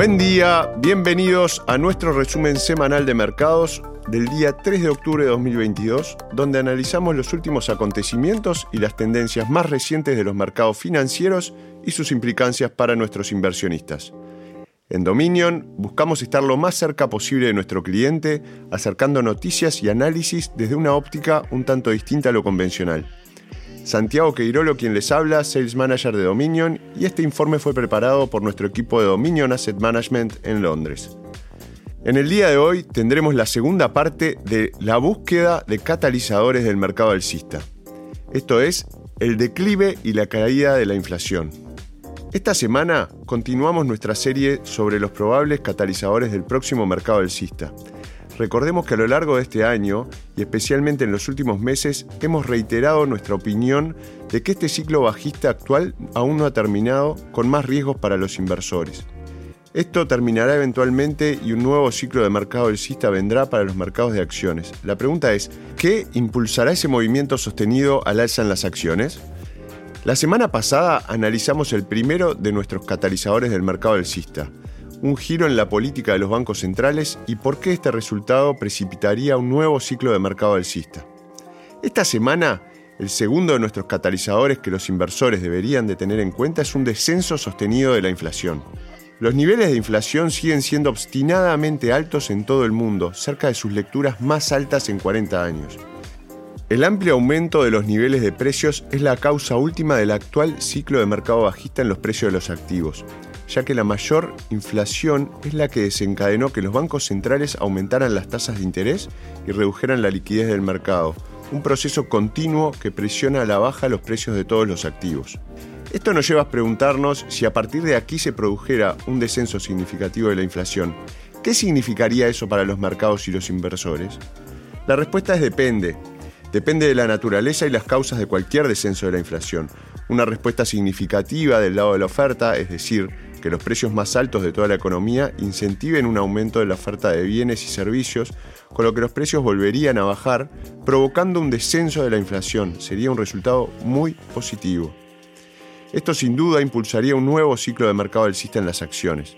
Buen día, bienvenidos a nuestro resumen semanal de mercados del día 3 de octubre de 2022, donde analizamos los últimos acontecimientos y las tendencias más recientes de los mercados financieros y sus implicancias para nuestros inversionistas. En Dominion buscamos estar lo más cerca posible de nuestro cliente, acercando noticias y análisis desde una óptica un tanto distinta a lo convencional. Santiago Queirolo quien les habla, Sales Manager de Dominion, y este informe fue preparado por nuestro equipo de Dominion Asset Management en Londres. En el día de hoy tendremos la segunda parte de la búsqueda de catalizadores del mercado alcista. Esto es, el declive y la caída de la inflación. Esta semana continuamos nuestra serie sobre los probables catalizadores del próximo mercado alcista. Recordemos que a lo largo de este año, y especialmente en los últimos meses, hemos reiterado nuestra opinión de que este ciclo bajista actual aún no ha terminado, con más riesgos para los inversores. Esto terminará eventualmente y un nuevo ciclo de mercado alcista vendrá para los mercados de acciones. La pregunta es, ¿qué impulsará ese movimiento sostenido al alza en las acciones? La semana pasada analizamos el primero de nuestros catalizadores del mercado alcista, un giro en la política de los bancos centrales y por qué este resultado precipitaría un nuevo ciclo de mercado alcista. Esta semana, el segundo de nuestros catalizadores que los inversores deberían de tener en cuenta es un descenso sostenido de la inflación. Los niveles de inflación siguen siendo obstinadamente altos en todo el mundo, cerca de sus lecturas más altas en 40 años. El amplio aumento de los niveles de precios es la causa última del actual ciclo de mercado bajista en los precios de los activos, ya que la mayor inflación es la que desencadenó que los bancos centrales aumentaran las tasas de interés y redujeran la liquidez del mercado, un proceso continuo que presiona a la baja los precios de todos los activos. Esto nos lleva a preguntarnos si a partir de aquí se produjera un descenso significativo de la inflación, ¿qué significaría eso para los mercados y los inversores? La respuesta es depende. Depende de la naturaleza y las causas de cualquier descenso de la inflación. Una respuesta significativa del lado de la oferta, es decir, que los precios más altos de toda la economía incentiven un aumento de la oferta de bienes y servicios, con lo que los precios volverían a bajar, provocando un descenso de la inflación. Sería un resultado muy positivo. Esto sin duda impulsaría un nuevo ciclo de mercado alcista en las acciones.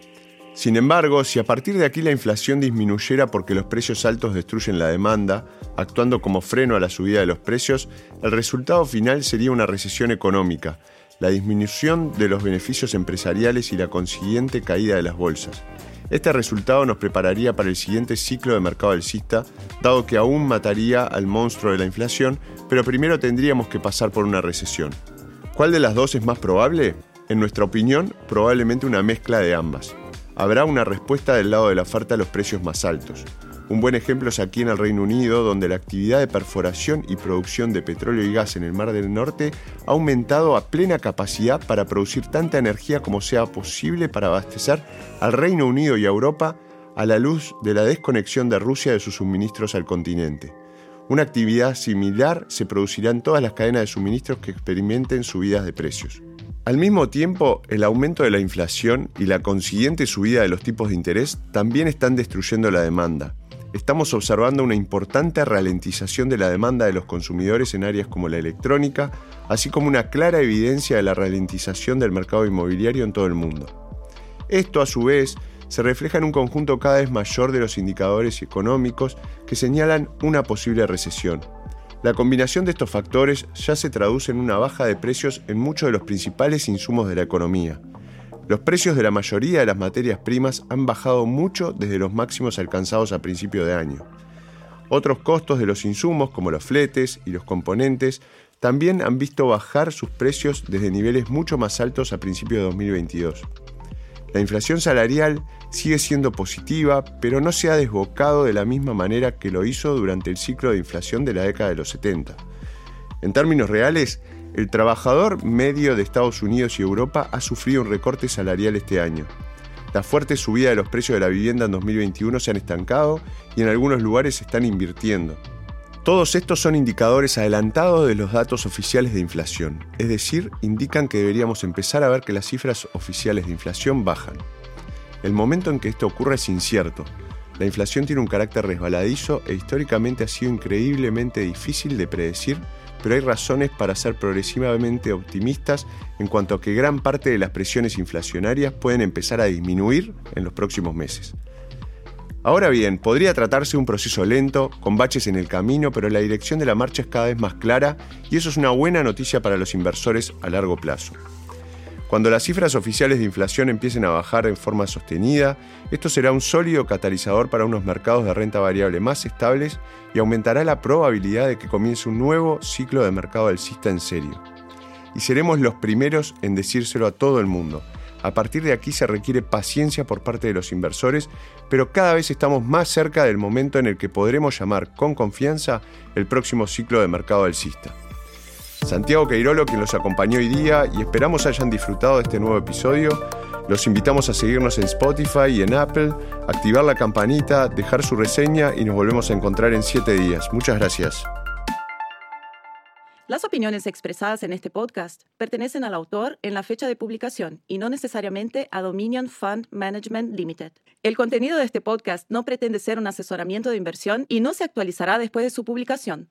Sin embargo, si a partir de aquí la inflación disminuyera porque los precios altos destruyen la demanda, actuando como freno a la subida de los precios, el resultado final sería una recesión económica, la disminución de los beneficios empresariales y la consiguiente caída de las bolsas. Este resultado nos prepararía para el siguiente ciclo de mercado alcista, dado que aún mataría al monstruo de la inflación, pero primero tendríamos que pasar por una recesión. ¿Cuál de las dos es más probable? En nuestra opinión, probablemente una mezcla de ambas. Habrá una respuesta del lado de la oferta a los precios más altos. Un buen ejemplo es aquí en el Reino Unido, donde la actividad de perforación y producción de petróleo y gas en el Mar del Norte ha aumentado a plena capacidad para producir tanta energía como sea posible para abastecer al Reino Unido y a Europa a la luz de la desconexión de Rusia de sus suministros al continente. Una actividad similar se producirá en todas las cadenas de suministros que experimenten subidas de precios. Al mismo tiempo, el aumento de la inflación y la consiguiente subida de los tipos de interés también están destruyendo la demanda, estamos observando una importante ralentización de la demanda de los consumidores en áreas como la electrónica, así como una clara evidencia de la ralentización del mercado inmobiliario en todo el mundo. Esto, a su vez, se refleja en un conjunto cada vez mayor de los indicadores económicos que señalan una posible recesión. La combinación de estos factores ya se traduce en una baja de precios en muchos de los principales insumos de la economía, los precios de la mayoría de las materias primas han bajado mucho desde los máximos alcanzados a principio de año. Otros costos de los insumos, como los fletes y los componentes, también han visto bajar sus precios desde niveles mucho más altos a principios de 2022. La inflación salarial sigue siendo positiva, pero no se ha desbocado de la misma manera que lo hizo durante el ciclo de inflación de la década de los 70. En términos reales, el trabajador medio de Estados Unidos y Europa ha sufrido un recorte salarial este año. La fuerte subida de los precios de la vivienda en 2021 se han estancado y en algunos lugares se están invirtiendo. Todos estos son indicadores adelantados de los datos oficiales de inflación, es decir, indican que deberíamos empezar a ver que las cifras oficiales de inflación bajan. El momento en que esto ocurra es incierto, La inflación tiene un carácter resbaladizo e históricamente ha sido increíblemente difícil de predecir, pero hay razones para ser progresivamente optimistas en cuanto a que gran parte de las presiones inflacionarias pueden empezar a disminuir en los próximos meses. Ahora bien, podría tratarse de un proceso lento, con baches en el camino, pero la dirección de la marcha es cada vez más clara y eso es una buena noticia para los inversores a largo plazo. Cuando las cifras oficiales de inflación empiecen a bajar en forma sostenida, esto será un sólido catalizador para unos mercados de renta variable más estables y aumentará la probabilidad de que comience un nuevo ciclo de mercado alcista en serio. Y seremos los primeros en decírselo a todo el mundo. A partir de aquí se requiere paciencia por parte de los inversores, pero cada vez estamos más cerca del momento en el que podremos llamar con confianza el próximo ciclo de mercado alcista. Santiago Queirolo quien los acompañó hoy día y esperamos hayan disfrutado de este nuevo episodio. Los invitamos a seguirnos en Spotify y en Apple, activar la campanita, dejar su reseña y nos volvemos a encontrar en 7 días. Muchas gracias. Las opiniones expresadas en este podcast pertenecen al autor en la fecha de publicación y no necesariamente a Dominion Fund Management Limited. El contenido de este podcast no pretende ser un asesoramiento de inversión y no se actualizará después de su publicación.